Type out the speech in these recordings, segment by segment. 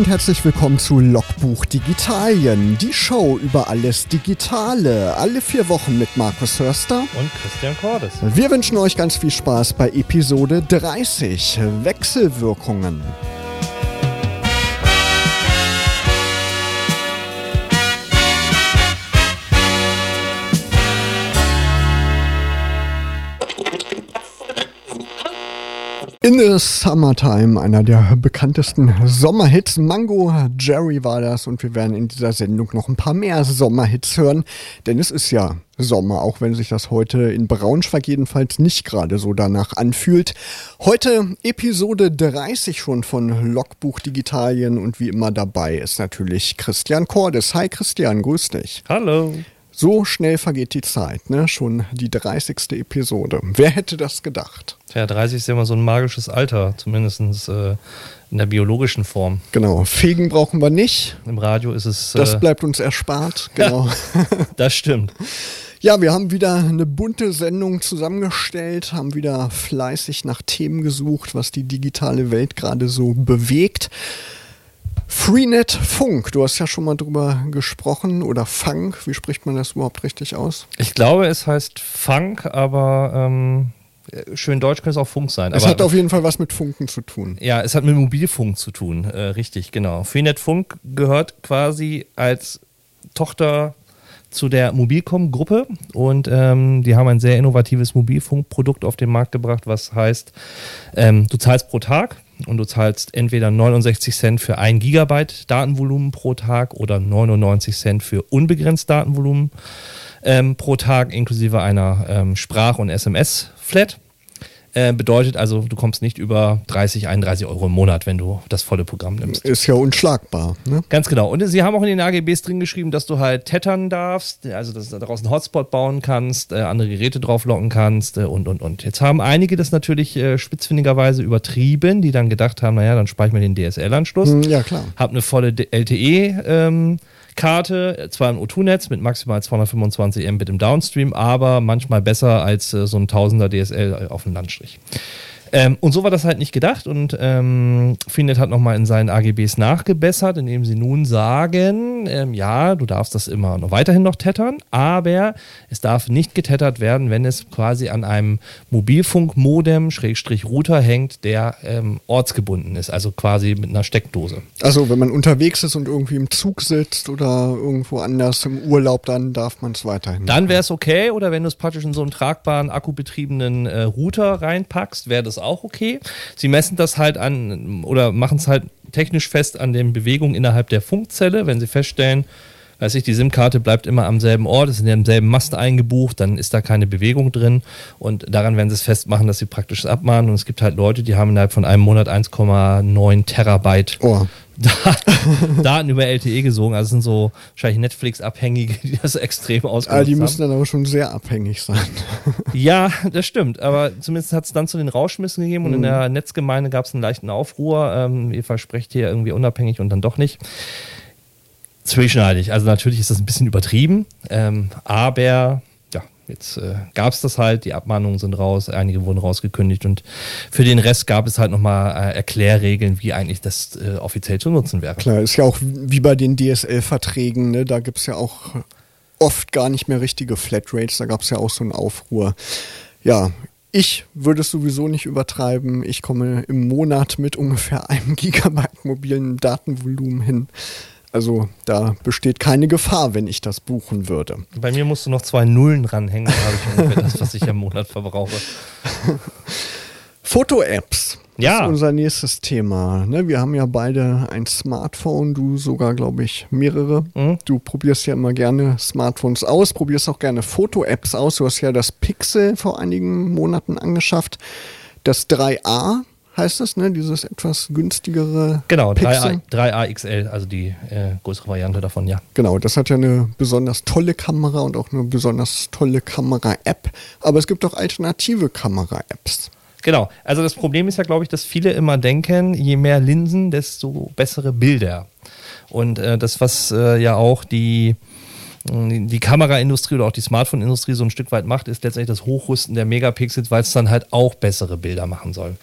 und herzlich willkommen zu Logbuch Digitalien, die Show über alles Digitale. Alle vier Wochen mit Markus Hörster und Christian Cordes. Wir wünschen euch ganz viel Spaß bei Episode 30 Wechselwirkungen. In the Summertime, einer der bekanntesten Sommerhits. Mango Jerry war das und wir werden in dieser Sendung noch ein paar mehr Sommerhits hören, denn es ist ja Sommer, auch wenn sich das heute in Braunschweig jedenfalls nicht gerade so danach anfühlt. Heute Episode 30 schon von Logbuch Digitalien und wie immer dabei ist natürlich Christian Cordes. Hi Christian, grüß dich. Hallo. So schnell vergeht die Zeit, ne? Schon die 30. Episode. Wer hätte das gedacht? Ja, 30 ist ja immer so ein magisches Alter, zumindest äh, in der biologischen Form. Genau. Fegen brauchen wir nicht. Im Radio ist es. Äh das bleibt uns erspart, genau. das stimmt. Ja, wir haben wieder eine bunte Sendung zusammengestellt, haben wieder fleißig nach Themen gesucht, was die digitale Welt gerade so bewegt. Freenet Funk, du hast ja schon mal drüber gesprochen oder Funk, wie spricht man das überhaupt richtig aus? Ich glaube, es heißt Funk, aber ähm, schön deutsch könnte es auch Funk sein. Es hat auf jeden Fall was mit Funken zu tun. Ja, es hat mit Mobilfunk zu tun, äh, richtig, genau. Freenet Funk gehört quasi als Tochter zu der Mobilcom-Gruppe und ähm, die haben ein sehr innovatives Mobilfunkprodukt auf den Markt gebracht, was heißt, ähm, du zahlst pro Tag und du zahlst entweder 69 Cent für ein Gigabyte Datenvolumen pro Tag oder 99 Cent für unbegrenzt Datenvolumen ähm, pro Tag inklusive einer ähm, Sprach- und SMS-Flat. Äh, bedeutet also, du kommst nicht über 30, 31 Euro im Monat, wenn du das volle Programm nimmst. Ist ja unschlagbar. Ne? Ganz genau. Und sie haben auch in den AGBs drin geschrieben, dass du halt tettern darfst, also dass du daraus einen Hotspot bauen kannst, äh, andere Geräte drauflocken kannst äh, und, und, und. Jetzt haben einige das natürlich äh, spitzfindigerweise übertrieben, die dann gedacht haben, naja, dann spare ich mir den DSL-Anschluss. Hm, ja, klar. Hab eine volle LTE- ähm, Karte, zwar im O2-Netz mit maximal 225 Mbit im Downstream, aber manchmal besser als äh, so ein Tausender DSL auf dem Landstrich. Ähm, und so war das halt nicht gedacht und ähm, Freenet hat nochmal in seinen AGBs nachgebessert, indem sie nun sagen, ähm, ja, du darfst das immer noch weiterhin noch tettern, aber es darf nicht getettert werden, wenn es quasi an einem Mobilfunkmodem, Schrägstrich Router hängt, der ähm, ortsgebunden ist, also quasi mit einer Steckdose. Also wenn man unterwegs ist und irgendwie im Zug sitzt oder irgendwo anders im Urlaub, dann darf man es weiterhin. Dann wäre es okay oder wenn du es praktisch in so einen tragbaren, akkubetriebenen äh, Router reinpackst, wäre das auch okay. Sie messen das halt an oder machen es halt technisch fest an den Bewegungen innerhalb der Funkzelle. Wenn sie feststellen, weiß ich, die SIM-Karte bleibt immer am selben Ort, ist in demselben Mast eingebucht, dann ist da keine Bewegung drin und daran werden sie es festmachen, dass sie praktisch abmahnen und es gibt halt Leute, die haben innerhalb von einem Monat 1,9 Terabyte oh. Daten über LTE gesogen. Also sind so wahrscheinlich Netflix-Abhängige, die das extrem ausgenutzt haben. Ah, die müssen dann aber schon sehr abhängig sein. ja, das stimmt. Aber zumindest hat es dann zu den Rauschmissen gegeben und mhm. in der Netzgemeinde gab es einen leichten Aufruhr. Ähm, ihr versprecht hier irgendwie unabhängig und dann doch nicht. Zweischneidig. Also natürlich ist das ein bisschen übertrieben, ähm, aber Jetzt äh, gab es das halt, die Abmahnungen sind raus, einige wurden rausgekündigt und für den Rest gab es halt nochmal äh, Erklärregeln, wie eigentlich das äh, offiziell zu nutzen wäre. Klar, ist ja auch wie bei den DSL-Verträgen, ne? da gibt es ja auch oft gar nicht mehr richtige Flatrates, da gab es ja auch so einen Aufruhr. Ja, ich würde es sowieso nicht übertreiben. Ich komme im Monat mit ungefähr einem Gigabyte mobilen Datenvolumen hin. Also da besteht keine Gefahr, wenn ich das buchen würde. Bei mir musst du noch zwei Nullen ranhängen, habe ich ungefähr das, was ich im Monat verbrauche. Foto-Apps. Ja. Das ist unser nächstes Thema. Ne? Wir haben ja beide ein Smartphone, du sogar, glaube ich, mehrere. Mhm. Du probierst ja immer gerne Smartphones aus, probierst auch gerne Foto-Apps aus. Du hast ja das Pixel vor einigen Monaten angeschafft. Das 3a, heißt das, ne? Dieses etwas günstigere. Genau, 3A, 3A XL, also die äh, größere Variante davon, ja. Genau, das hat ja eine besonders tolle Kamera und auch eine besonders tolle Kamera-App. Aber es gibt auch alternative Kamera-Apps. Genau, also das Problem ist ja, glaube ich, dass viele immer denken, je mehr Linsen, desto bessere Bilder. Und äh, das, was äh, ja auch die die Kameraindustrie oder auch die Smartphone-Industrie so ein Stück weit macht, ist letztendlich das Hochrüsten der Megapixels, weil es dann halt auch bessere Bilder machen soll.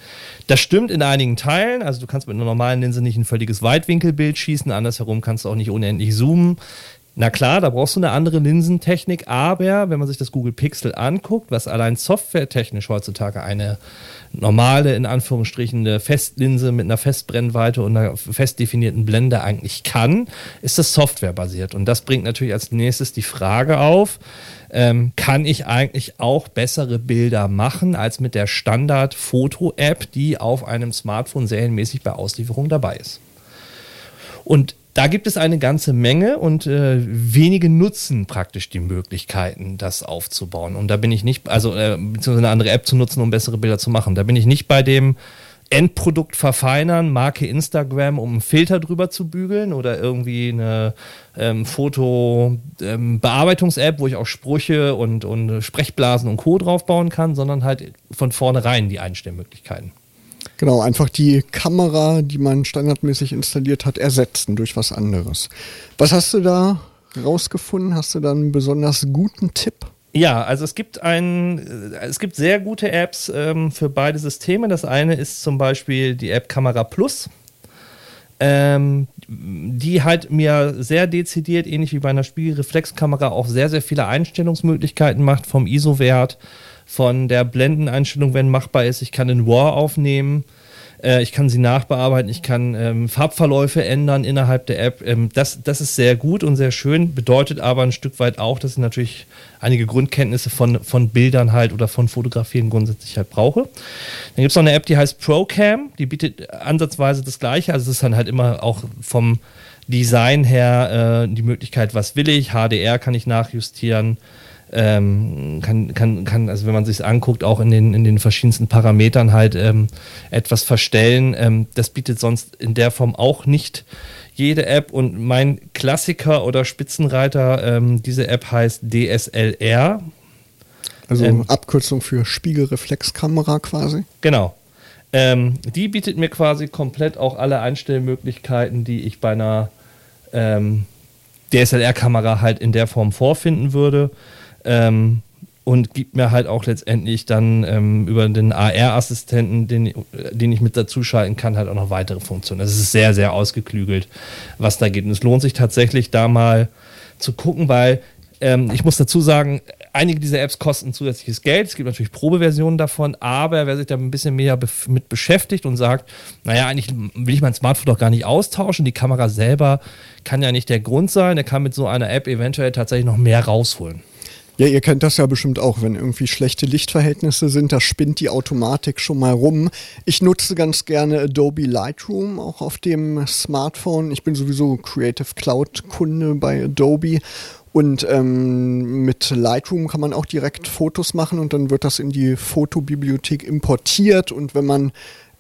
Das stimmt in einigen Teilen. Also du kannst mit einer normalen Linse nicht ein völliges Weitwinkelbild schießen, andersherum kannst du auch nicht unendlich zoomen. Na klar, da brauchst du eine andere Linsentechnik, aber wenn man sich das Google Pixel anguckt, was allein softwaretechnisch heutzutage eine normale, in Anführungsstrichen, eine Festlinse mit einer Festbrennweite und einer fest definierten Blende eigentlich kann, ist das softwarebasiert. Und das bringt natürlich als nächstes die Frage auf, ähm, kann ich eigentlich auch bessere Bilder machen als mit der Standard-Foto-App, die auf einem Smartphone serienmäßig bei Auslieferung dabei ist. Und da gibt es eine ganze Menge und äh, wenige nutzen praktisch die Möglichkeiten, das aufzubauen. Und da bin ich nicht, also äh, beziehungsweise eine andere App zu nutzen, um bessere Bilder zu machen. Da bin ich nicht bei dem Endprodukt verfeinern, Marke Instagram, um einen Filter drüber zu bügeln oder irgendwie eine ähm, Foto-Bearbeitungs-App, ähm, wo ich auch Sprüche und, und Sprechblasen und Co. draufbauen kann, sondern halt von vornherein die Einstellmöglichkeiten. Genau, einfach die Kamera, die man standardmäßig installiert hat, ersetzen durch was anderes. Was hast du da rausgefunden? Hast du da einen besonders guten Tipp? Ja, also es gibt ein, äh, es gibt sehr gute Apps ähm, für beide Systeme. Das eine ist zum Beispiel die App Kamera Plus. Ähm, die halt mir sehr dezidiert, ähnlich wie bei einer Spiegelreflexkamera, auch sehr, sehr viele Einstellungsmöglichkeiten macht, vom ISO-Wert von der Blendeneinstellung, wenn machbar ist. Ich kann in RAW aufnehmen. Äh, ich kann sie nachbearbeiten. Ich kann ähm, Farbverläufe ändern innerhalb der App. Ähm, das, das ist sehr gut und sehr schön. Bedeutet aber ein Stück weit auch, dass ich natürlich einige Grundkenntnisse von, von Bildern halt oder von Fotografieren grundsätzlich halt brauche. Dann gibt es noch eine App, die heißt ProCam. Die bietet ansatzweise das Gleiche. Also es ist dann halt immer auch vom Design her äh, die Möglichkeit, was will ich. HDR kann ich nachjustieren ähm, kann, kann, kann, also wenn man sich anguckt, auch in den, in den verschiedensten Parametern halt ähm, etwas verstellen. Ähm, das bietet sonst in der Form auch nicht jede App. Und mein Klassiker oder Spitzenreiter, ähm, diese App heißt DSLR. Also ähm, Abkürzung für Spiegelreflexkamera quasi. Genau. Ähm, die bietet mir quasi komplett auch alle Einstellmöglichkeiten, die ich bei einer DSLR-Kamera halt in der Form vorfinden würde. Ähm, und gibt mir halt auch letztendlich dann ähm, über den AR-Assistenten, den, den ich mit dazuschalten kann, halt auch noch weitere Funktionen. Das ist sehr, sehr ausgeklügelt, was da geht. Und es lohnt sich tatsächlich da mal zu gucken, weil ähm, ich muss dazu sagen, einige dieser Apps kosten zusätzliches Geld. Es gibt natürlich Probeversionen davon, aber wer sich da ein bisschen mehr mit beschäftigt und sagt, naja, eigentlich will ich mein Smartphone doch gar nicht austauschen, die Kamera selber kann ja nicht der Grund sein, der kann mit so einer App eventuell tatsächlich noch mehr rausholen. Ja, ihr kennt das ja bestimmt auch, wenn irgendwie schlechte Lichtverhältnisse sind, da spinnt die Automatik schon mal rum. Ich nutze ganz gerne Adobe Lightroom auch auf dem Smartphone. Ich bin sowieso Creative Cloud Kunde bei Adobe und ähm, mit Lightroom kann man auch direkt Fotos machen und dann wird das in die Fotobibliothek importiert und wenn man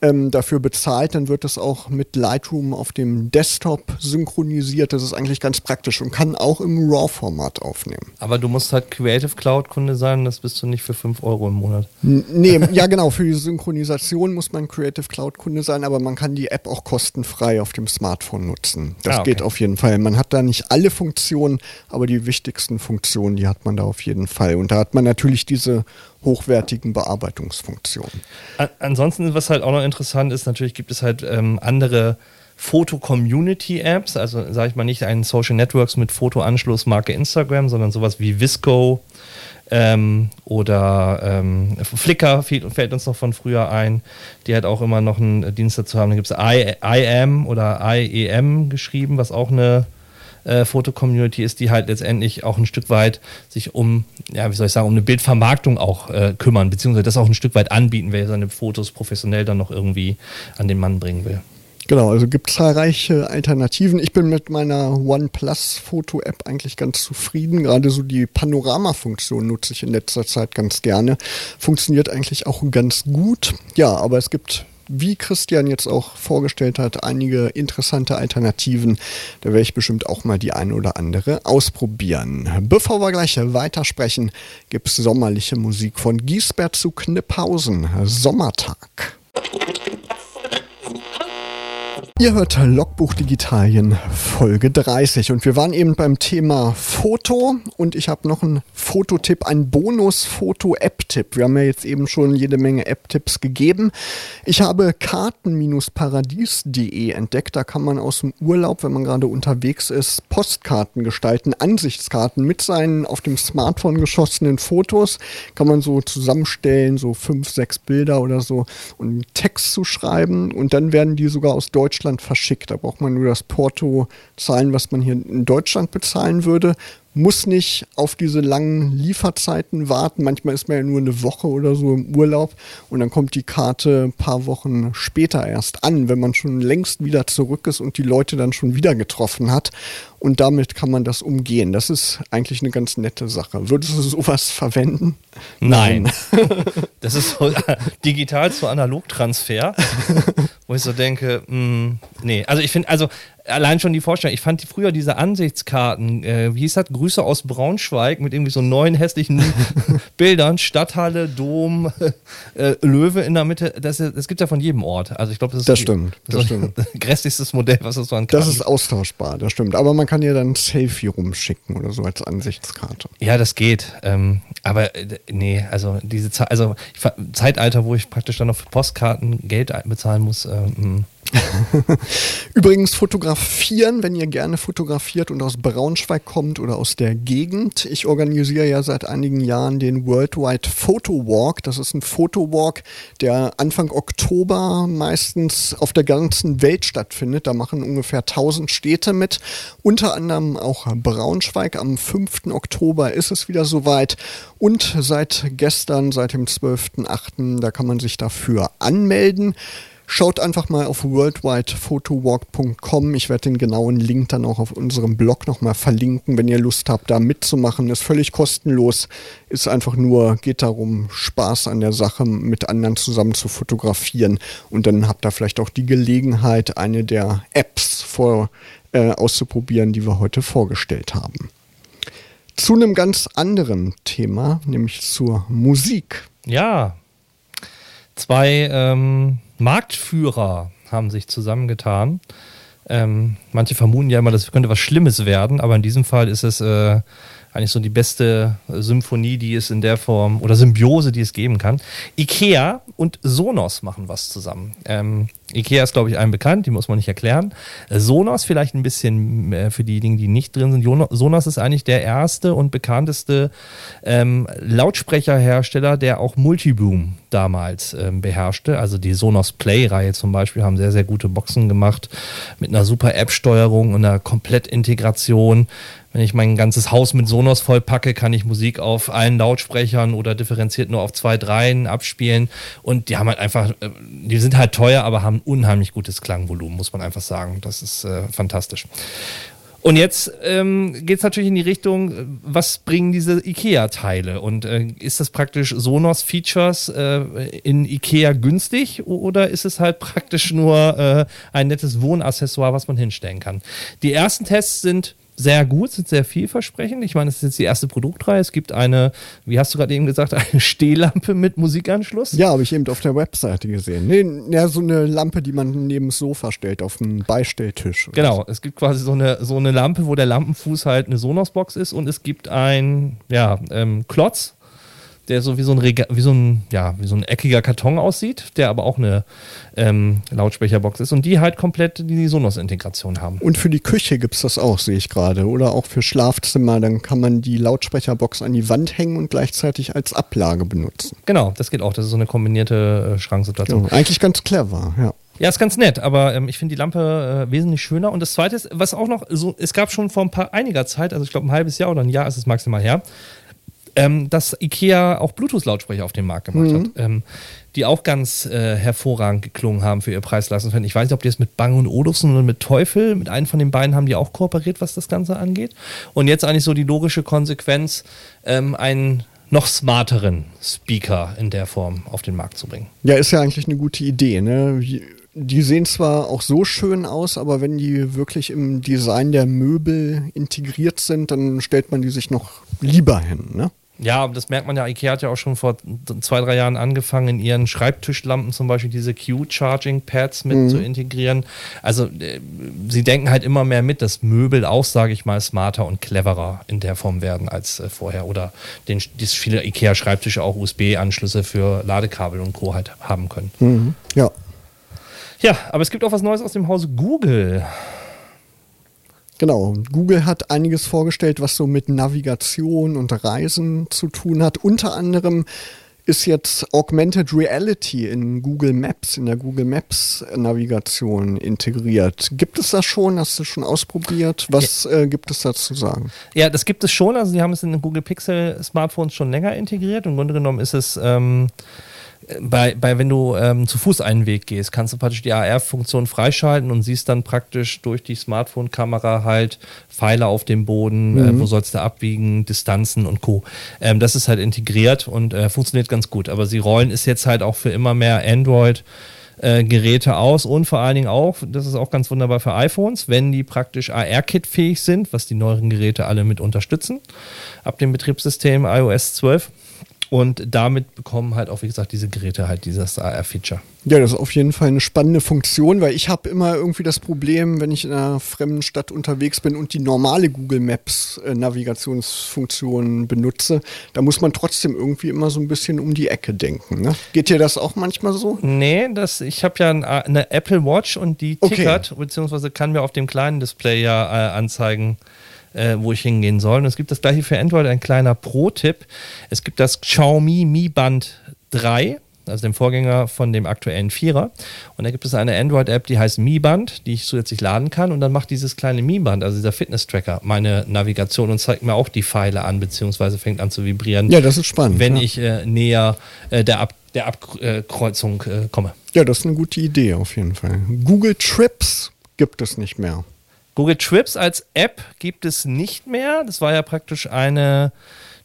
ähm, dafür bezahlt, dann wird das auch mit Lightroom auf dem Desktop synchronisiert. Das ist eigentlich ganz praktisch und kann auch im RAW-Format aufnehmen. Aber du musst halt Creative Cloud-Kunde sein, das bist du nicht für 5 Euro im Monat. N nee, ja genau, für die Synchronisation muss man Creative Cloud-Kunde sein, aber man kann die App auch kostenfrei auf dem Smartphone nutzen. Das ah, okay. geht auf jeden Fall. Man hat da nicht alle Funktionen, aber die wichtigsten Funktionen, die hat man da auf jeden Fall. Und da hat man natürlich diese hochwertigen Bearbeitungsfunktionen. Ansonsten, was halt auch noch interessant ist, natürlich gibt es halt ähm, andere Foto-Community-Apps, also sage ich mal nicht einen Social Networks mit Fotoanschluss Marke Instagram, sondern sowas wie Visco ähm, oder ähm, Flickr fällt, fällt, uns noch von früher ein, die halt auch immer noch einen Dienst dazu haben. Da gibt es IAM oder IEM geschrieben, was auch eine äh, Foto-Community ist, die halt letztendlich auch ein Stück weit sich um, ja, wie soll ich sagen, um eine Bildvermarktung auch äh, kümmern, beziehungsweise das auch ein Stück weit anbieten, wer seine Fotos professionell dann noch irgendwie an den Mann bringen will. Genau, also gibt zahlreiche Alternativen. Ich bin mit meiner OnePlus-Foto-App eigentlich ganz zufrieden. Gerade so die Panorama-Funktion nutze ich in letzter Zeit ganz gerne. Funktioniert eigentlich auch ganz gut. Ja, aber es gibt wie Christian jetzt auch vorgestellt hat, einige interessante Alternativen. Da werde ich bestimmt auch mal die eine oder andere ausprobieren. Bevor wir gleich weitersprechen, gibt es sommerliche Musik von Giesbert zu Knipphausen. Sommertag. Ihr hört Logbuch Digitalien Folge 30 und wir waren eben beim Thema Foto und ich habe noch einen Fototipp, einen Bonus-Foto-App-Tipp. Wir haben ja jetzt eben schon jede Menge App-Tipps gegeben. Ich habe karten-paradies.de entdeckt. Da kann man aus dem Urlaub, wenn man gerade unterwegs ist, Postkarten gestalten, Ansichtskarten mit seinen auf dem Smartphone geschossenen Fotos. Kann man so zusammenstellen, so fünf, sechs Bilder oder so und Text zu schreiben und dann werden die sogar aus Deutschland Deutschland verschickt. Da braucht man nur das Porto zahlen, was man hier in Deutschland bezahlen würde muss nicht auf diese langen Lieferzeiten warten. Manchmal ist man ja nur eine Woche oder so im Urlaub und dann kommt die Karte ein paar Wochen später erst an, wenn man schon längst wieder zurück ist und die Leute dann schon wieder getroffen hat. Und damit kann man das umgehen. Das ist eigentlich eine ganz nette Sache. Würdest du sowas verwenden? Nein. das ist so digital zu Analogtransfer, wo ich so denke, mh, hm, nee. Also ich finde, also allein schon die Vorstellung, ich fand früher diese Ansichtskarten, äh, wie hieß das, Grüße aus Braunschweig mit irgendwie so neun hässlichen Bildern, Stadthalle, Dom, äh, Löwe in der Mitte, das, das gibt ja von jedem Ort. Also ich glaube, das ist das stimmt, das stimmt. grässlichstes Modell, was es so an Karten Das ist austauschbar, das stimmt. Aber man kann ja dann ein Selfie rumschicken oder so als Ansichtskarte. Ja, das geht. Ähm, aber äh, nee, also diese Ze also Zeitalter, wo ich praktisch dann noch für Postkarten Geld bezahlen muss, äh, hm. Übrigens fotografieren, wenn ihr gerne fotografiert und aus Braunschweig kommt oder aus der Gegend. Ich organisiere ja seit einigen Jahren den Worldwide Photo Walk. Das ist ein Fotowalk, der Anfang Oktober meistens auf der ganzen Welt stattfindet. Da machen ungefähr 1000 Städte mit, unter anderem auch Braunschweig. Am 5. Oktober ist es wieder soweit und seit gestern, seit dem 12.8., da kann man sich dafür anmelden. Schaut einfach mal auf worldwidefotowalk.com. Ich werde den genauen Link dann auch auf unserem Blog nochmal verlinken, wenn ihr Lust habt, da mitzumachen. Ist völlig kostenlos. Ist einfach nur, geht darum, Spaß an der Sache mit anderen zusammen zu fotografieren. Und dann habt ihr vielleicht auch die Gelegenheit, eine der Apps vor, äh, auszuprobieren, die wir heute vorgestellt haben. Zu einem ganz anderen Thema, nämlich zur Musik. Ja, zwei ähm, Marktführer haben sich zusammengetan. Ähm, manche vermuten ja immer, das könnte was Schlimmes werden, aber in diesem Fall ist es äh, eigentlich so die beste Symphonie, die es in der Form oder Symbiose, die es geben kann. Ikea und Sonos machen was zusammen. Ähm, Ikea ist, glaube ich, allen bekannt, die muss man nicht erklären. Sonos vielleicht ein bisschen äh, für diejenigen, die nicht drin sind. Sonos ist eigentlich der erste und bekannteste ähm, Lautsprecherhersteller, der auch Multiboom damals ähm, beherrschte. Also die Sonos Play-Reihe zum Beispiel haben sehr, sehr gute Boxen gemacht mit einer super App-Steuerung und einer Komplettintegration. Wenn ich mein ganzes Haus mit Sonos vollpacke, kann ich Musik auf allen Lautsprechern oder differenziert nur auf zwei, dreien abspielen. Und die haben halt einfach, äh, die sind halt teuer, aber haben unheimlich gutes Klangvolumen, muss man einfach sagen. Das ist äh, fantastisch. Und jetzt ähm, geht es natürlich in die Richtung, was bringen diese IKEA-Teile? Und äh, ist das praktisch Sonos-Features äh, in IKEA günstig oder ist es halt praktisch nur äh, ein nettes Wohnaccessoire, was man hinstellen kann? Die ersten Tests sind sehr gut, sind sehr vielversprechend. Ich meine, es ist jetzt die erste Produktreihe. Es gibt eine, wie hast du gerade eben gesagt, eine Stehlampe mit Musikanschluss. Ja, habe ich eben auf der Webseite gesehen. Nee, ja, so eine Lampe, die man neben das Sofa stellt, auf einen Beistelltisch. Genau, es gibt quasi so eine, so eine Lampe, wo der Lampenfuß halt eine Sonos-Box ist und es gibt ein, ja, ähm, Klotz, der so wie so ein Rega wie so ein ja wie so ein eckiger Karton aussieht, der aber auch eine ähm, Lautsprecherbox ist und die halt komplett die Sonos-Integration haben. Und für die Küche gibt es das auch, sehe ich gerade, oder auch für Schlafzimmer. Dann kann man die Lautsprecherbox an die Wand hängen und gleichzeitig als Ablage benutzen. Genau, das geht auch. Das ist so eine kombinierte äh, Schranksituation. Ja, eigentlich ganz clever, ja. Ja, ist ganz nett, aber ähm, ich finde die Lampe äh, wesentlich schöner. Und das Zweite ist, was auch noch so, es gab schon vor ein paar einiger Zeit, also ich glaube ein halbes Jahr oder ein Jahr ist es maximal her, ähm, dass IKEA auch Bluetooth-Lautsprecher auf den Markt gemacht mhm. hat, ähm, die auch ganz äh, hervorragend geklungen haben für ihr Preislassenfeld. Ich weiß nicht, ob die es mit Bang und Olufsen oder mit Teufel, mit einem von den beiden haben die auch kooperiert, was das Ganze angeht. Und jetzt eigentlich so die logische Konsequenz, ähm, einen noch smarteren Speaker in der Form auf den Markt zu bringen. Ja, ist ja eigentlich eine gute Idee. Ne? Die sehen zwar auch so schön aus, aber wenn die wirklich im Design der Möbel integriert sind, dann stellt man die sich noch lieber hin. Ne? Ja, das merkt man ja. IKEA hat ja auch schon vor zwei, drei Jahren angefangen, in ihren Schreibtischlampen zum Beispiel diese Q-Charging-Pads mit mhm. zu integrieren. Also äh, sie denken halt immer mehr mit, dass Möbel auch, sage ich mal, smarter und cleverer in der Form werden als äh, vorher. Oder den, dass viele IKEA-Schreibtische auch USB-Anschlüsse für Ladekabel und Co. halt haben können. Mhm. Ja. Ja, aber es gibt auch was Neues aus dem Hause Google. Genau, Google hat einiges vorgestellt, was so mit Navigation und Reisen zu tun hat. Unter anderem ist jetzt Augmented Reality in Google Maps, in der Google Maps Navigation integriert. Gibt es das schon? Hast du schon ausprobiert? Was ja. äh, gibt es dazu sagen? Ja, das gibt es schon. Also, sie haben es in den Google Pixel Smartphones schon länger integriert. Im Grunde genommen ist es. Ähm bei, bei wenn du ähm, zu Fuß einen Weg gehst, kannst du praktisch die AR-Funktion freischalten und siehst dann praktisch durch die Smartphone-Kamera halt Pfeile auf dem Boden, mhm. äh, wo sollst du abwiegen, Distanzen und Co. Ähm, das ist halt integriert und äh, funktioniert ganz gut. Aber sie rollen es jetzt halt auch für immer mehr Android. Äh, Geräte aus und vor allen Dingen auch, das ist auch ganz wunderbar für iPhones, wenn die praktisch AR-Kit-fähig sind, was die neueren Geräte alle mit unterstützen, ab dem Betriebssystem iOS 12 und damit bekommen halt auch, wie gesagt, diese Geräte halt dieses AR-Feature. Ja, das ist auf jeden Fall eine spannende Funktion, weil ich habe immer irgendwie das Problem, wenn ich in einer fremden Stadt unterwegs bin und die normale Google Maps äh, Navigationsfunktion benutze, da muss man trotzdem irgendwie immer so ein bisschen um die Ecke denken. Ne? Geht dir das auch manchmal so? Nee, das, ich habe ja eine Apple Watch und die tickert, okay. beziehungsweise kann mir auf dem kleinen Display ja äh, anzeigen, äh, wo ich hingehen soll. Und es gibt das gleiche für Android, ein kleiner Pro-Tipp. Es gibt das Xiaomi Mi Band 3 also dem Vorgänger von dem aktuellen Vierer. Und da gibt es eine Android-App, die heißt Mi Band, die ich zusätzlich laden kann. Und dann macht dieses kleine Mi Band, also dieser Fitness-Tracker, meine Navigation und zeigt mir auch die Pfeile an, beziehungsweise fängt an zu vibrieren. Ja, das ist spannend. Wenn ja. ich äh, näher äh, der, Ab der Abkreuzung äh, komme. Ja, das ist eine gute Idee auf jeden Fall. Google Trips gibt es nicht mehr. Google Trips als App gibt es nicht mehr. Das war ja praktisch eine,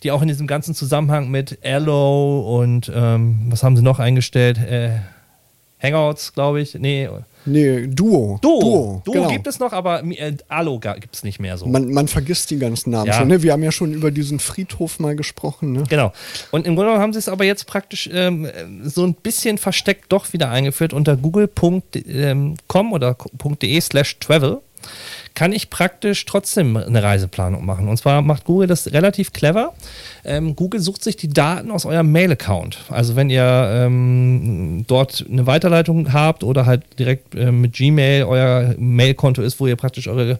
die auch in diesem ganzen Zusammenhang mit Allo und ähm, was haben sie noch eingestellt? Äh, Hangouts, glaube ich. Nee. Nee, Duo. Duo. Duo, Duo genau. gibt es noch, aber äh, Allo gibt es nicht mehr so. Man, man, vergisst die ganzen Namen ja. schon. Ne? Wir haben ja schon über diesen Friedhof mal gesprochen. Ne? Genau. Und im Grunde genommen haben sie es aber jetzt praktisch ähm, so ein bisschen versteckt doch wieder eingeführt unter google.com ähm, oder .de slash travel kann ich praktisch trotzdem eine Reiseplanung machen. Und zwar macht Google das relativ clever. Ähm, Google sucht sich die Daten aus eurem Mail-Account. Also wenn ihr ähm, dort eine Weiterleitung habt oder halt direkt äh, mit Gmail euer Mail-Konto ist, wo ihr praktisch eure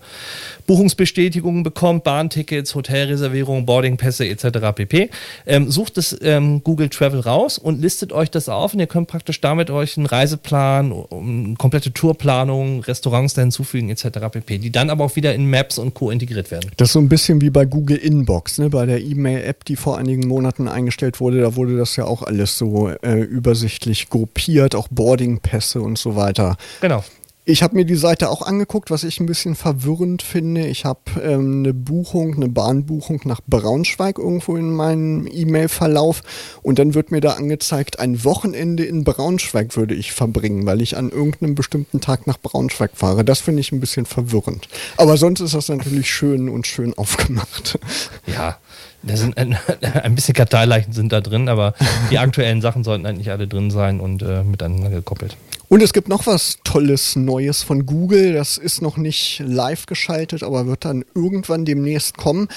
Buchungsbestätigungen bekommt, Bahntickets, Hotelreservierungen, Boardingpässe etc. pp. Ähm, sucht es ähm, Google Travel raus und listet euch das auf und ihr könnt praktisch damit euch einen Reiseplan, um, komplette Tourplanung, Restaurants da hinzufügen etc. pp. Die dann aber auch wieder in Maps und Co. integriert werden. Das ist so ein bisschen wie bei Google Inbox, ne? bei der E-Mail-App, die vor einigen Monaten eingestellt wurde. Da wurde das ja auch alles so äh, übersichtlich gruppiert, auch Boardingpässe und so weiter. Genau. Ich habe mir die Seite auch angeguckt, was ich ein bisschen verwirrend finde. Ich habe ähm, eine Buchung, eine Bahnbuchung nach Braunschweig irgendwo in meinem E-Mail-Verlauf und dann wird mir da angezeigt, ein Wochenende in Braunschweig würde ich verbringen, weil ich an irgendeinem bestimmten Tag nach Braunschweig fahre. Das finde ich ein bisschen verwirrend. Aber sonst ist das natürlich schön und schön aufgemacht. Ja, da sind ein, ein, bisschen Karteileichen sind da drin, aber die aktuellen Sachen sollten eigentlich alle drin sein und äh, miteinander gekoppelt. Und es gibt noch was Tolles Neues von Google. Das ist noch nicht live geschaltet, aber wird dann irgendwann demnächst kommen.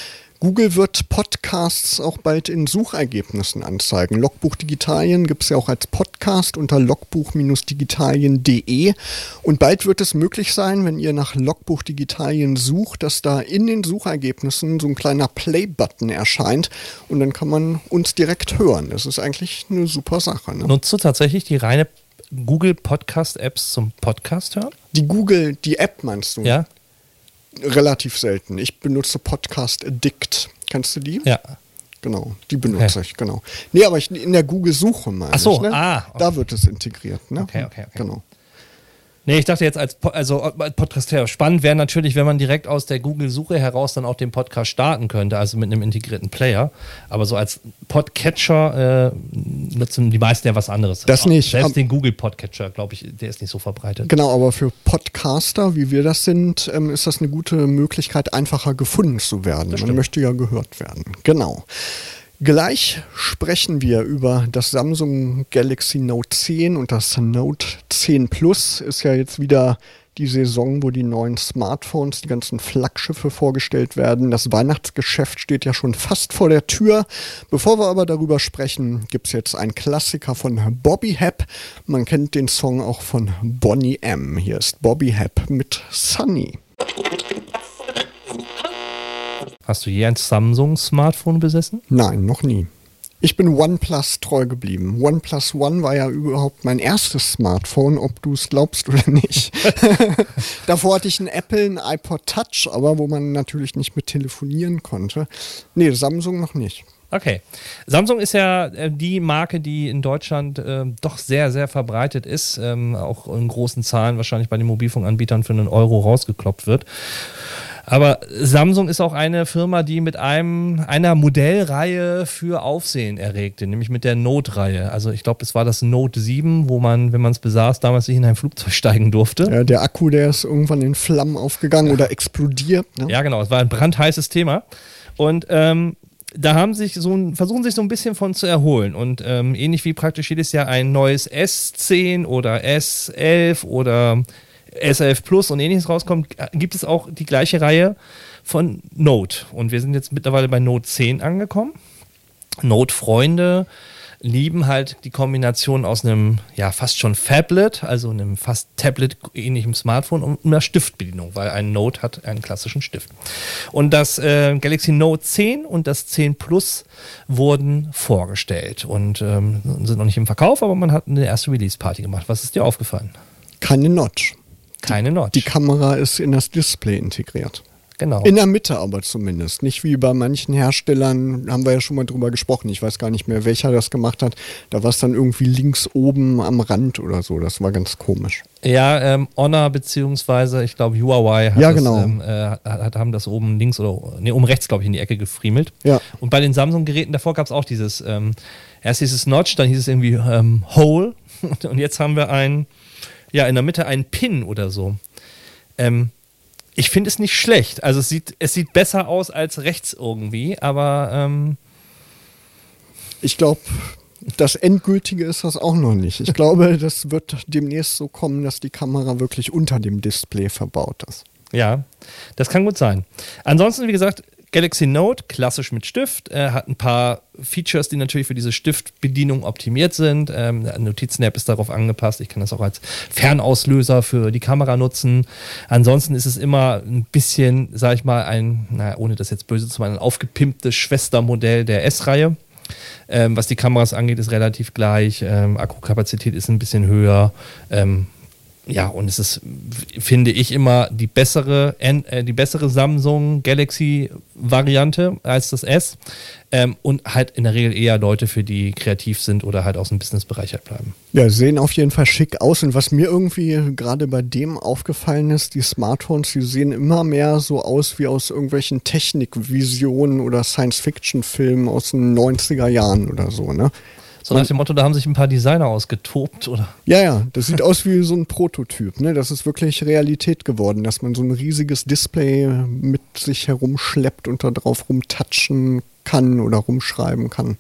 Google wird Podcasts auch bald in Suchergebnissen anzeigen. Logbuch Digitalien gibt es ja auch als Podcast unter logbuch-digitalien.de. Und bald wird es möglich sein, wenn ihr nach Logbuch Digitalien sucht, dass da in den Suchergebnissen so ein kleiner Play-Button erscheint und dann kann man uns direkt hören. Das ist eigentlich eine super Sache. Ne? Nutzt du tatsächlich die reine Google Podcast Apps zum Podcast hören? Die Google, die App meinst du? Ja. Relativ selten. Ich benutze Podcast Addict. Kennst du die? Ja. Genau, die benutze okay. ich, genau. Nee, aber ich, in der Google-Suche meine Ach so, ich, ne? ah. Okay. Da wird es integriert, ne? Okay, okay, okay. Genau. Nee, ich dachte jetzt als, also als Podcaster, spannend wäre natürlich, wenn man direkt aus der Google-Suche heraus dann auch den Podcast starten könnte, also mit einem integrierten Player. Aber so als Podcatcher äh, nutzen die meisten ja was anderes. Das nicht. Selbst den Google-Podcatcher, glaube ich, der ist nicht so verbreitet. Genau, aber für Podcaster, wie wir das sind, ähm, ist das eine gute Möglichkeit, einfacher gefunden zu werden. Man möchte ja gehört werden. Genau. Gleich sprechen wir über das Samsung Galaxy Note 10 und das Note 10 Plus ist ja jetzt wieder die Saison, wo die neuen Smartphones, die ganzen Flaggschiffe vorgestellt werden. Das Weihnachtsgeschäft steht ja schon fast vor der Tür. Bevor wir aber darüber sprechen, gibt es jetzt einen Klassiker von Bobby Hap. Man kennt den Song auch von Bonnie M. Hier ist Bobby Hap mit Sunny. Hast du je ein Samsung-Smartphone besessen? Nein, noch nie. Ich bin OnePlus treu geblieben. OnePlus One war ja überhaupt mein erstes Smartphone, ob du es glaubst oder nicht. Davor hatte ich ein Apple, ein iPod Touch, aber wo man natürlich nicht mit telefonieren konnte. Nee, Samsung noch nicht. Okay. Samsung ist ja äh, die Marke, die in Deutschland äh, doch sehr, sehr verbreitet ist, ähm, auch in großen Zahlen wahrscheinlich bei den Mobilfunkanbietern für einen Euro rausgekloppt wird. Aber Samsung ist auch eine Firma, die mit einem, einer Modellreihe für Aufsehen erregte, nämlich mit der Note-Reihe. Also ich glaube, es war das Note 7, wo man, wenn man es besaß, damals nicht in ein Flugzeug steigen durfte. Ja, der Akku, der ist irgendwann in Flammen aufgegangen ja. oder explodiert. Ne? Ja, genau. Es war ein brandheißes Thema. Und ähm, da haben sich so ein, versuchen sich so ein bisschen von zu erholen. Und ähm, ähnlich wie praktisch jedes Jahr ein neues S10 oder S11 oder S11 Plus und ähnliches rauskommt, gibt es auch die gleiche Reihe von Note. Und wir sind jetzt mittlerweile bei Note 10 angekommen. Note-Freunde lieben halt die Kombination aus einem, ja, fast schon Phablet, also einem fast Tablet-ähnlichem Smartphone und einer Stiftbedienung, weil ein Note hat einen klassischen Stift. Und das äh, Galaxy Note 10 und das 10 Plus wurden vorgestellt und ähm, sind noch nicht im Verkauf, aber man hat eine erste Release-Party gemacht. Was ist dir aufgefallen? Keine Notch. Keine Notch. Die Kamera ist in das Display integriert. Genau. In der Mitte aber zumindest. Nicht wie bei manchen Herstellern, haben wir ja schon mal drüber gesprochen. Ich weiß gar nicht mehr, welcher das gemacht hat. Da war es dann irgendwie links oben am Rand oder so. Das war ganz komisch. Ja, ähm, Honor beziehungsweise ich glaube Huawei hat ja, genau. das, ähm, äh, hat, haben das oben links oder nee, oben rechts, glaube ich, in die Ecke gefriemelt. Ja. Und bei den Samsung-Geräten davor gab es auch dieses, ähm, erst dieses Notch, dann hieß es irgendwie ähm, Hole und jetzt haben wir ein ja, in der Mitte einen Pin oder so. Ähm, ich finde es nicht schlecht. Also es sieht, es sieht besser aus als rechts irgendwie, aber ähm ich glaube, das Endgültige ist das auch noch nicht. Ich glaube, das wird demnächst so kommen, dass die Kamera wirklich unter dem Display verbaut ist. Ja, das kann gut sein. Ansonsten, wie gesagt, Galaxy Note, klassisch mit Stift, äh, hat ein paar Features, die natürlich für diese Stiftbedienung optimiert sind. Ähm, Notizen-App ist darauf angepasst. Ich kann das auch als Fernauslöser für die Kamera nutzen. Ansonsten ist es immer ein bisschen, sag ich mal, ein, naja, ohne das jetzt böse zu meinen, ein aufgepimptes Schwestermodell der S-Reihe. Ähm, was die Kameras angeht, ist relativ gleich. Ähm, Akkukapazität ist ein bisschen höher. Ähm, ja, und es ist, finde ich, immer die bessere, äh, die bessere Samsung Galaxy Variante als das S. Ähm, und halt in der Regel eher Leute, für die kreativ sind oder halt aus dem Businessbereich halt bleiben. Ja, sehen auf jeden Fall schick aus. Und was mir irgendwie gerade bei dem aufgefallen ist, die Smartphones, die sehen immer mehr so aus wie aus irgendwelchen Technikvisionen oder Science-Fiction-Filmen aus den 90er Jahren oder so, ne? So nach dem Motto, da haben sich ein paar Designer ausgetobt, oder? Ja, ja, das sieht aus wie so ein Prototyp. Ne? Das ist wirklich Realität geworden, dass man so ein riesiges Display mit sich herumschleppt und da drauf rumtatschen kann oder rumschreiben kann.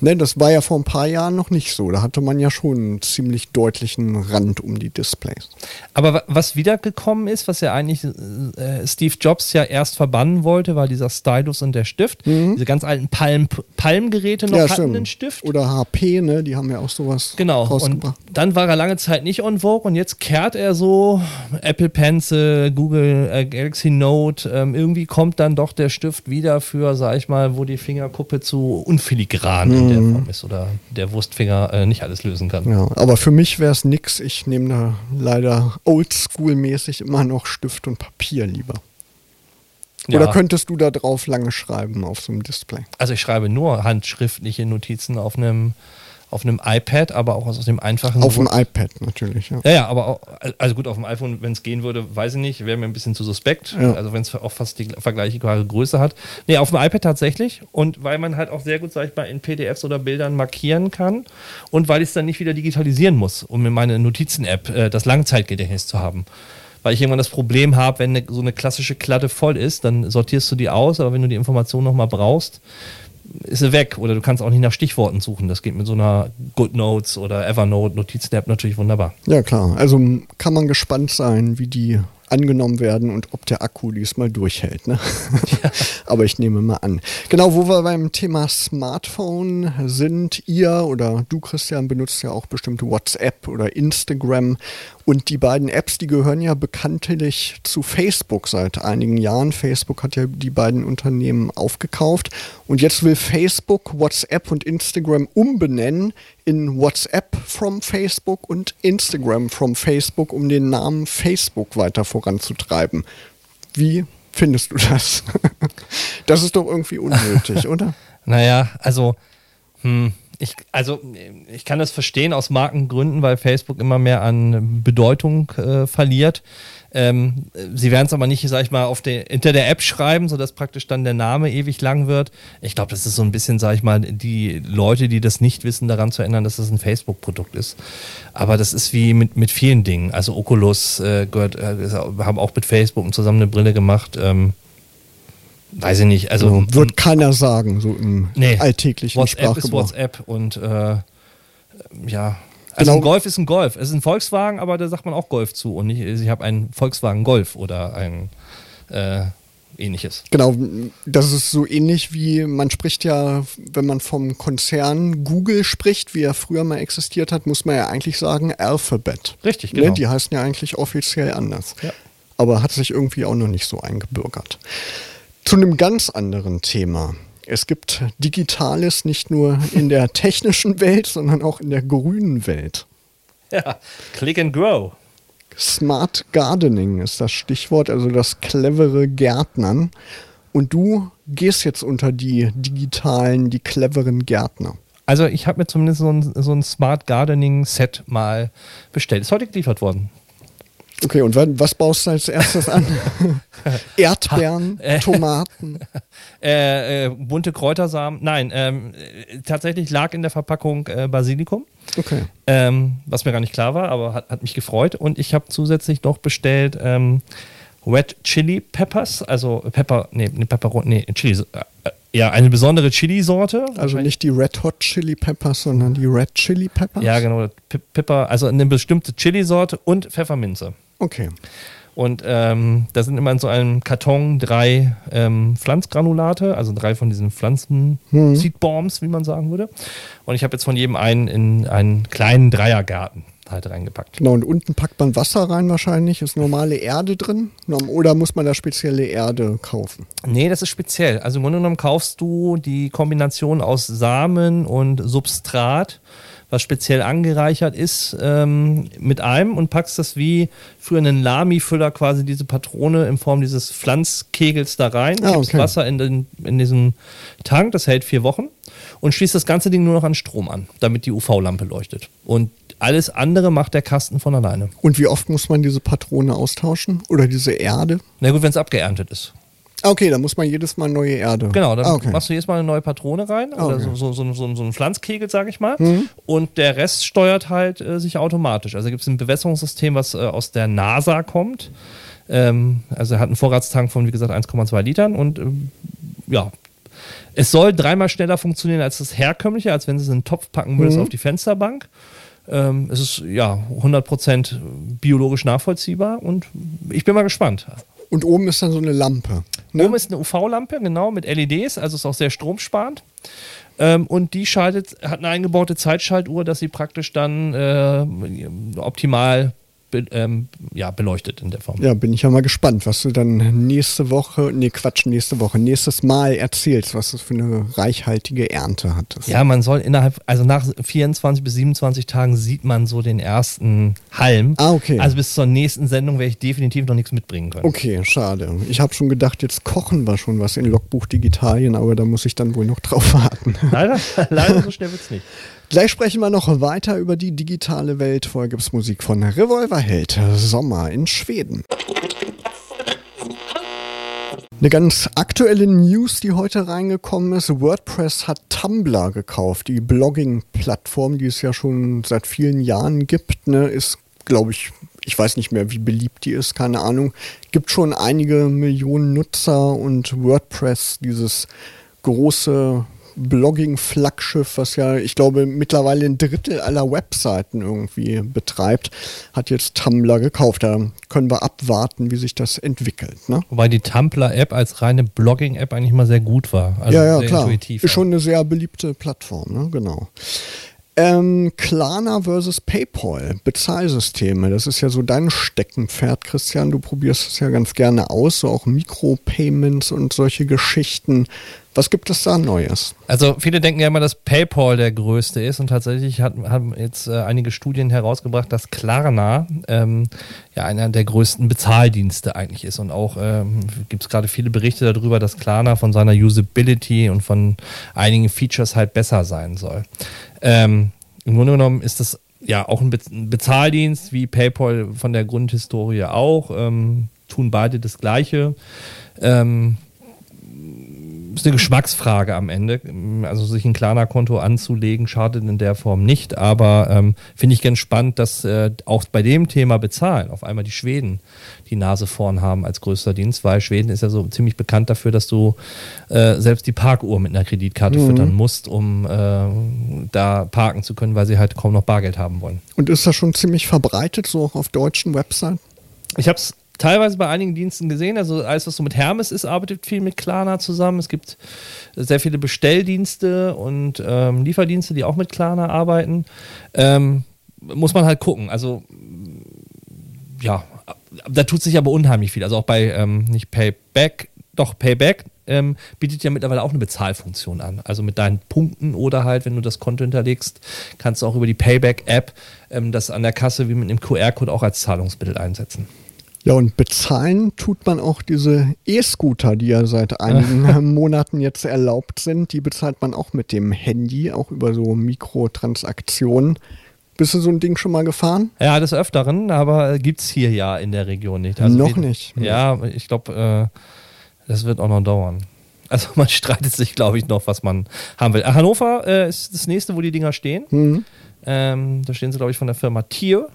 Ne, das war ja vor ein paar Jahren noch nicht so. Da hatte man ja schon einen ziemlich deutlichen Rand um die Displays. Aber was wiedergekommen ist, was ja eigentlich äh, Steve Jobs ja erst verbannen wollte, war dieser Stylus und der Stift. Mhm. Diese ganz alten Palm, Palmgeräte noch ja, hatten stimmt. einen Stift. Oder HP, ne? Die haben ja auch sowas Genau. Und dann war er lange Zeit nicht on Vogue und jetzt kehrt er so Apple Pencil, Google äh, Galaxy Note. Ähm, irgendwie kommt dann doch der Stift wieder für, sag ich mal, wo die Fingerkuppe zu unfiligran mhm der mhm. Form ist oder der Wurstfinger äh, nicht alles lösen kann. Ja, aber für mich wäre es nix. Ich nehme da leider oldschool-mäßig immer noch Stift und Papier lieber. Oder ja. könntest du da drauf lange schreiben auf so einem Display? Also ich schreibe nur handschriftliche Notizen auf einem auf einem iPad, aber auch aus dem einfachen. Auf dem iPad natürlich, ja. Ja, ja, aber auch, also gut, auf dem iPhone, wenn es gehen würde, weiß ich nicht, wäre mir ein bisschen zu suspekt. Ja. Also wenn es auch fast die vergleichbare Größe hat. Nee, auf dem iPad tatsächlich. Und weil man halt auch sehr gut, sag ich mal, in PDFs oder Bildern markieren kann und weil ich es dann nicht wieder digitalisieren muss, um in meine Notizen-App äh, das Langzeitgedächtnis zu haben weil ich irgendwann das Problem habe, wenn ne, so eine klassische Klatte voll ist, dann sortierst du die aus, aber wenn du die Information nochmal brauchst, ist sie weg. Oder du kannst auch nicht nach Stichworten suchen. Das geht mit so einer GoodNotes oder Evernote Notizen-App natürlich wunderbar. Ja, klar. Also kann man gespannt sein, wie die angenommen werden und ob der Akku diesmal durchhält. Ne? Ja. Aber ich nehme mal an. Genau, wo wir beim Thema Smartphone sind, ihr oder du, Christian, benutzt ja auch bestimmt WhatsApp oder Instagram. Und die beiden Apps, die gehören ja bekanntlich zu Facebook seit einigen Jahren. Facebook hat ja die beiden Unternehmen aufgekauft. Und jetzt will Facebook WhatsApp und Instagram umbenennen in WhatsApp from Facebook und Instagram from Facebook, um den Namen Facebook weiter voranzutreiben. Wie findest du das? das ist doch irgendwie unnötig, oder? Naja, also, hm, ich, also ich kann das verstehen aus Markengründen, weil Facebook immer mehr an Bedeutung äh, verliert. Ähm, sie werden es aber nicht, sag ich mal, auf der, hinter der App schreiben, sodass praktisch dann der Name ewig lang wird. Ich glaube, das ist so ein bisschen, sag ich mal, die Leute, die das nicht wissen, daran zu erinnern, dass das ein Facebook-Produkt ist. Aber das ist wie mit, mit vielen Dingen. Also Oculus äh, gehört, äh, haben auch mit Facebook zusammen eine Brille gemacht. Ähm, weiß ich nicht. Also wird keiner sagen, so im nee, alltäglichen WhatsApp Sprachgebrauch. ist WhatsApp und äh, ja, also genau. ein Golf ist ein Golf. Es ist ein Volkswagen, aber da sagt man auch Golf zu und nicht, ich habe einen Volkswagen Golf oder ein äh, ähnliches. Genau, das ist so ähnlich wie man spricht ja, wenn man vom Konzern Google spricht, wie er früher mal existiert hat, muss man ja eigentlich sagen Alphabet. Richtig, ne, genau. Ne? Die heißen ja eigentlich offiziell anders. Ja. Aber hat sich irgendwie auch noch nicht so eingebürgert. Zu einem ganz anderen Thema. Es gibt Digitales nicht nur in der technischen Welt, sondern auch in der grünen Welt. Ja, Click and Grow. Smart Gardening ist das Stichwort, also das clevere Gärtnern. Und du gehst jetzt unter die digitalen, die cleveren Gärtner. Also ich habe mir zumindest so ein, so ein Smart Gardening Set mal bestellt. Ist heute geliefert worden. Okay, und was baust du als erstes an? Erdbeeren, äh, Tomaten? Äh, äh, bunte Kräutersamen. Nein, ähm, tatsächlich lag in der Verpackung äh, Basilikum. Okay. Ähm, was mir gar nicht klar war, aber hat, hat mich gefreut. Und ich habe zusätzlich noch bestellt ähm, Red Chili Peppers, also Pepper, nee, nee Pepper, nee, Chili, äh, ja, eine besondere Chili-Sorte. Also nicht die Red Hot Chili Peppers, sondern die Red Chili Peppers? Ja, genau. Pepper, also eine bestimmte Chili-Sorte und Pfefferminze. Okay. Und ähm, da sind immer in so einem Karton drei ähm, Pflanzgranulate, also drei von diesen Pflanzen-Seedbombs, hm. wie man sagen würde. Und ich habe jetzt von jedem einen in einen kleinen Dreiergarten halt reingepackt. Genau, und unten packt man Wasser rein wahrscheinlich. Ist normale Erde drin? Oder muss man da spezielle Erde kaufen? Nee, das ist speziell. Also im Grunde genommen kaufst du die Kombination aus Samen und Substrat was speziell angereichert ist, ähm, mit einem und packst das wie für einen Lami-Füller quasi diese Patrone in Form dieses Pflanzkegels da rein, ah, okay. Wasser in, den, in diesen Tank, das hält vier Wochen und schließt das ganze Ding nur noch an Strom an, damit die UV-Lampe leuchtet. Und alles andere macht der Kasten von alleine. Und wie oft muss man diese Patrone austauschen oder diese Erde? Na gut, wenn es abgeerntet ist. Ah, okay, da muss man jedes Mal neue Erde. Genau, dann ah, okay. machst du jedes Mal eine neue Patrone rein ah, oder okay. so, so, so, so, ein Pflanzkegel, sag ich mal. Mhm. Und der Rest steuert halt äh, sich automatisch. Also gibt es ein Bewässerungssystem, was äh, aus der NASA kommt. Ähm, also er hat einen Vorratstank von, wie gesagt, 1,2 Litern und äh, ja, es soll dreimal schneller funktionieren als das herkömmliche, als wenn du es in einen Topf packen würdest mhm. auf die Fensterbank. Ähm, es ist ja 100% biologisch nachvollziehbar und ich bin mal gespannt. Und oben ist dann so eine Lampe. Ne? Oben ist eine UV-Lampe, genau, mit LEDs, also ist auch sehr stromsparend. Ähm, und die schaltet, hat eine eingebaute Zeitschaltuhr, dass sie praktisch dann äh, optimal be, ähm, ja, beleuchtet in der Form. Ja, bin ich ja mal gespannt, was du dann nächste Woche, nee, Quatsch, nächste Woche, nächstes Mal erzählst, was du für eine reichhaltige Ernte hattest. Ja, man soll innerhalb, also nach 24 bis 27 Tagen sieht man so den ersten Halm. Ah, okay. Also bis zur nächsten Sendung werde ich definitiv noch nichts mitbringen können. Okay, schade. Ich habe schon gedacht, jetzt kochen wir schon was in Logbuch Digitalien, aber da muss ich dann wohl noch drauf warten. Leider, leider so schnell wird es nicht. Gleich sprechen wir noch weiter über die digitale Welt. Vorher gibt es Musik von Revolverheld, Sommer in Schweden. Eine ganz aktuelle News, die heute reingekommen ist. WordPress hat Tumblr gekauft. Die Blogging-Plattform, die es ja schon seit vielen Jahren gibt, ne, ist, glaube ich, ich weiß nicht mehr, wie beliebt die ist, keine Ahnung. Gibt schon einige Millionen Nutzer und WordPress, dieses große Blogging-Flaggschiff, was ja, ich glaube, mittlerweile ein Drittel aller Webseiten irgendwie betreibt, hat jetzt Tumblr gekauft. Da können wir abwarten, wie sich das entwickelt. Ne? Wobei die Tumblr-App als reine Blogging-App eigentlich mal sehr gut war. Also ja, ja, klar. Ist schon eine sehr beliebte Plattform, ne? genau. Ähm, Klarna versus PayPal, Bezahlsysteme. Das ist ja so dein Steckenpferd, Christian. Du probierst es ja ganz gerne aus, so auch Mikropayments und solche Geschichten. Was gibt es da Neues? Also viele denken ja immer, dass PayPal der größte ist und tatsächlich hat, haben jetzt äh, einige Studien herausgebracht, dass Klarna ähm, ja einer der größten Bezahldienste eigentlich ist und auch ähm, gibt es gerade viele Berichte darüber, dass Klarna von seiner Usability und von einigen Features halt besser sein soll. Ähm, Im Grunde genommen ist das ja auch ein, Be ein Bezahldienst wie PayPal von der Grundhistorie auch, ähm, tun beide das Gleiche. Ähm, ist eine Geschmacksfrage am Ende. Also sich ein Klarna-Konto anzulegen, schadet in der Form nicht. Aber ähm, finde ich ganz spannend, dass äh, auch bei dem Thema Bezahlen auf einmal die Schweden die Nase vorn haben als größter Dienst, weil Schweden ist ja so ziemlich bekannt dafür, dass du äh, selbst die Parkuhr mit einer Kreditkarte mhm. füttern musst, um äh, da parken zu können, weil sie halt kaum noch Bargeld haben wollen. Und ist das schon ziemlich verbreitet, so auch auf deutschen Websites? Ich habe es teilweise bei einigen Diensten gesehen. Also alles, was so mit Hermes ist, arbeitet viel mit Klarna zusammen. Es gibt sehr viele Bestelldienste und ähm, Lieferdienste, die auch mit Klarna arbeiten. Ähm, muss man halt gucken. Also ja, da tut sich aber unheimlich viel. Also auch bei ähm, nicht Payback, doch Payback ähm, bietet ja mittlerweile auch eine Bezahlfunktion an. Also mit deinen Punkten oder halt, wenn du das Konto hinterlegst, kannst du auch über die Payback-App ähm, das an der Kasse wie mit einem QR-Code auch als Zahlungsmittel einsetzen. Ja, und bezahlen tut man auch diese E-Scooter, die ja seit einigen Monaten jetzt erlaubt sind. Die bezahlt man auch mit dem Handy, auch über so Mikrotransaktionen. Bist du so ein Ding schon mal gefahren? Ja, des Öfteren, aber gibt es hier ja in der Region nicht. Also noch nicht. Ja, ich glaube, äh, das wird auch noch dauern. Also man streitet sich, glaube ich, noch, was man haben will. Hannover äh, ist das nächste, wo die Dinger stehen. Mhm. Ähm, da stehen sie, glaube ich, von der Firma Tier.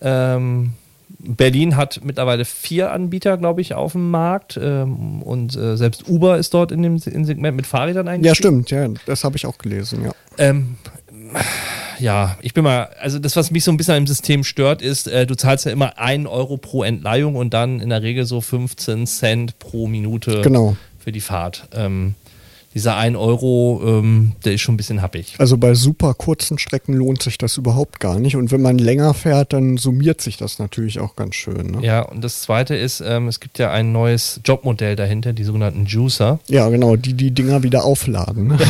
Ähm, Berlin hat mittlerweile vier Anbieter, glaube ich, auf dem Markt. Ähm, und äh, selbst Uber ist dort in dem in Segment mit Fahrrädern eigentlich. Ja, stimmt, ja, das habe ich auch gelesen, ja. Ähm, ja, ich bin mal, also das, was mich so ein bisschen im System stört, ist, äh, du zahlst ja immer einen Euro pro Entleihung und dann in der Regel so 15 Cent pro Minute genau. für die Fahrt. Ähm, dieser 1 Euro, ähm, der ist schon ein bisschen happig. Also bei super kurzen Strecken lohnt sich das überhaupt gar nicht. Und wenn man länger fährt, dann summiert sich das natürlich auch ganz schön. Ne? Ja, und das Zweite ist, ähm, es gibt ja ein neues Jobmodell dahinter, die sogenannten Juicer. Ja, genau, die die Dinger wieder aufladen.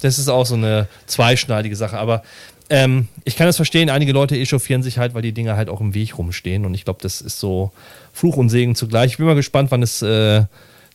Das ist auch so eine zweischneidige Sache. Aber ähm, ich kann das verstehen, einige Leute echauffieren sich halt, weil die Dinger halt auch im Weg rumstehen. Und ich glaube, das ist so Fluch und Segen zugleich. Ich bin mal gespannt, wann es... Äh,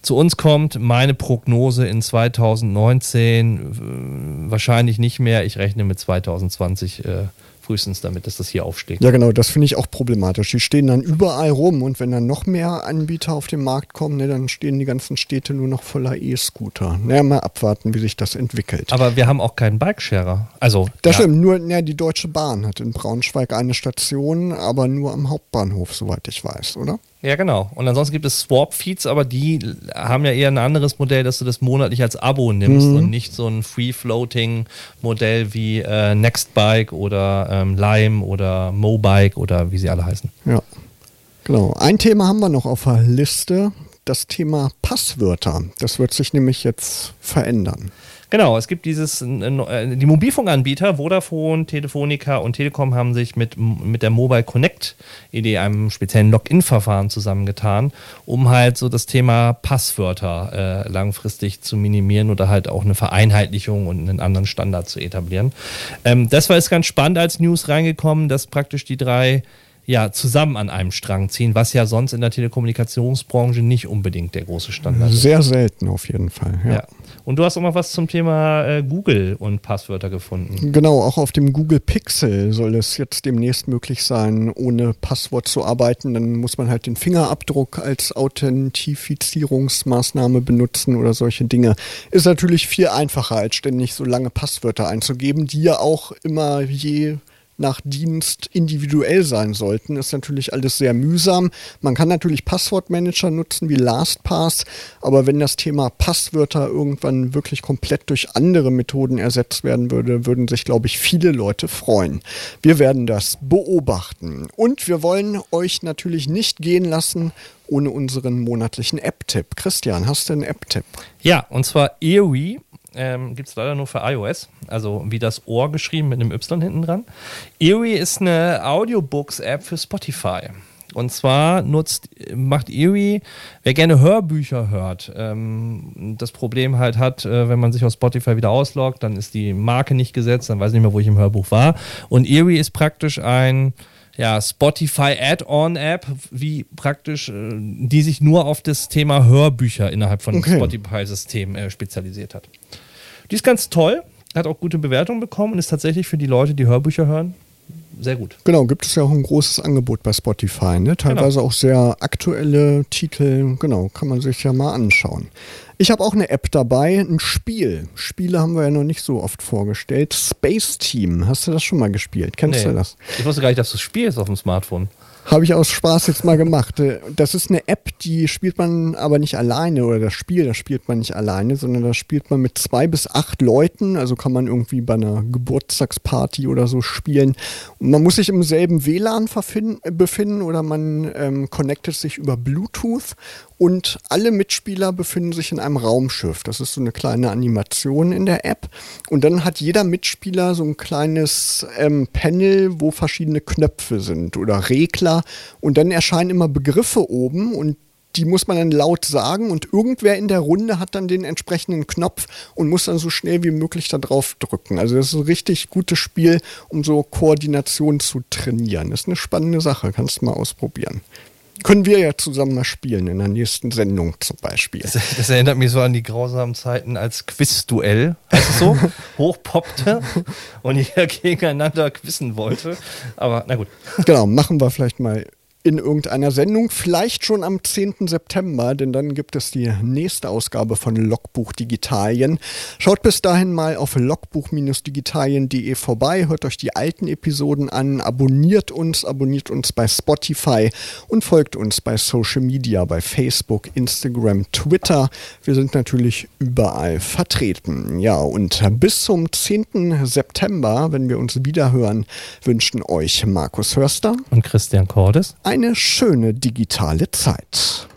zu uns kommt. Meine Prognose in 2019 äh, wahrscheinlich nicht mehr. Ich rechne mit 2020 äh, frühestens damit, dass das hier aufsteht. Ja, genau, das finde ich auch problematisch. Die stehen dann überall rum und wenn dann noch mehr Anbieter auf den Markt kommen, ne, dann stehen die ganzen Städte nur noch voller E-Scooter. Naja, mal abwarten, wie sich das entwickelt. Aber wir haben auch keinen Bikesharer. Also, das ja. stimmt, nur ja, die Deutsche Bahn hat in Braunschweig eine Station, aber nur am Hauptbahnhof, soweit ich weiß, oder? Ja, genau. Und ansonsten gibt es Swap-Feeds, aber die haben ja eher ein anderes Modell, dass du das monatlich als Abo nimmst mhm. und nicht so ein Free-Floating-Modell wie äh, Nextbike oder ähm, Lime oder Mobike oder wie sie alle heißen. Ja, genau. Ein Thema haben wir noch auf der Liste, das Thema Passwörter. Das wird sich nämlich jetzt verändern. Genau, es gibt dieses, äh, die Mobilfunkanbieter, Vodafone, Telefonica und Telekom haben sich mit, mit der Mobile Connect Idee, einem speziellen Login-Verfahren zusammengetan, um halt so das Thema Passwörter äh, langfristig zu minimieren oder halt auch eine Vereinheitlichung und einen anderen Standard zu etablieren. Ähm, das war jetzt ganz spannend als News reingekommen, dass praktisch die drei ja, zusammen an einem Strang ziehen, was ja sonst in der Telekommunikationsbranche nicht unbedingt der große Standard ist. Sehr selten auf jeden Fall. Ja. ja. Und du hast auch mal was zum Thema äh, Google und Passwörter gefunden. Genau, auch auf dem Google Pixel soll es jetzt demnächst möglich sein, ohne Passwort zu arbeiten. Dann muss man halt den Fingerabdruck als Authentifizierungsmaßnahme benutzen oder solche Dinge. Ist natürlich viel einfacher, als ständig so lange Passwörter einzugeben, die ja auch immer je nach Dienst individuell sein sollten, ist natürlich alles sehr mühsam. Man kann natürlich Passwortmanager nutzen wie LastPass, aber wenn das Thema Passwörter irgendwann wirklich komplett durch andere Methoden ersetzt werden würde, würden sich, glaube ich, viele Leute freuen. Wir werden das beobachten. Und wir wollen euch natürlich nicht gehen lassen ohne unseren monatlichen App-Tipp. Christian, hast du einen App-Tipp? Ja, und zwar Erie. Ähm, Gibt es leider nur für iOS, also wie das Ohr geschrieben mit einem Y hinten dran. Erie ist eine Audiobooks-App für Spotify. Und zwar nutzt, macht Erie, wer gerne Hörbücher hört, ähm, das Problem halt hat, äh, wenn man sich auf Spotify wieder ausloggt, dann ist die Marke nicht gesetzt, dann weiß ich nicht mehr, wo ich im Hörbuch war. Und Erie ist praktisch ein ja, Spotify Add-on-App, wie praktisch, äh, die sich nur auf das Thema Hörbücher innerhalb von okay. Spotify-System äh, spezialisiert hat. Die ist ganz toll, hat auch gute Bewertungen bekommen und ist tatsächlich für die Leute, die Hörbücher hören, sehr gut. Genau, gibt es ja auch ein großes Angebot bei Spotify, ne? Teilweise genau. auch sehr aktuelle Titel, genau, kann man sich ja mal anschauen. Ich habe auch eine App dabei, ein Spiel. Spiele haben wir ja noch nicht so oft vorgestellt. Space Team, hast du das schon mal gespielt? Kennst nee. du das? Ich wusste gar nicht, dass du spielst auf dem Smartphone. Habe ich aus Spaß jetzt mal gemacht. Äh, das ist eine App, die spielt man aber nicht alleine oder das Spiel, das spielt man nicht alleine, sondern das spielt man mit zwei bis acht Leuten. Also kann man irgendwie bei einer Geburtstagsparty oder so spielen. Und man muss sich im selben WLAN befinden oder man ähm, connectet sich über Bluetooth und alle Mitspieler befinden sich in einem Raumschiff. Das ist so eine kleine Animation in der App. Und dann hat jeder Mitspieler so ein kleines ähm, Panel, wo verschiedene Knöpfe sind oder Regler. Und dann erscheinen immer Begriffe oben und die muss man dann laut sagen und irgendwer in der Runde hat dann den entsprechenden Knopf und muss dann so schnell wie möglich da drauf drücken. Also das ist ein richtig gutes Spiel, um so Koordination zu trainieren. Das ist eine spannende Sache, kannst du mal ausprobieren. Können wir ja zusammen mal spielen in der nächsten Sendung zum Beispiel. Das, das erinnert mich so an die grausamen Zeiten, als Quizduell, heißt es so, hochpoppte und jeder gegeneinander quizzen wollte. Aber na gut. Genau, machen wir vielleicht mal in irgendeiner Sendung, vielleicht schon am 10. September, denn dann gibt es die nächste Ausgabe von Logbuch Digitalien. Schaut bis dahin mal auf logbuch-digitalien.de vorbei, hört euch die alten Episoden an, abonniert uns, abonniert uns bei Spotify und folgt uns bei Social Media, bei Facebook, Instagram, Twitter. Wir sind natürlich überall vertreten. Ja, und bis zum 10. September, wenn wir uns wieder hören, wünschen euch Markus Hörster und Christian Cordes eine schöne digitale Zeit.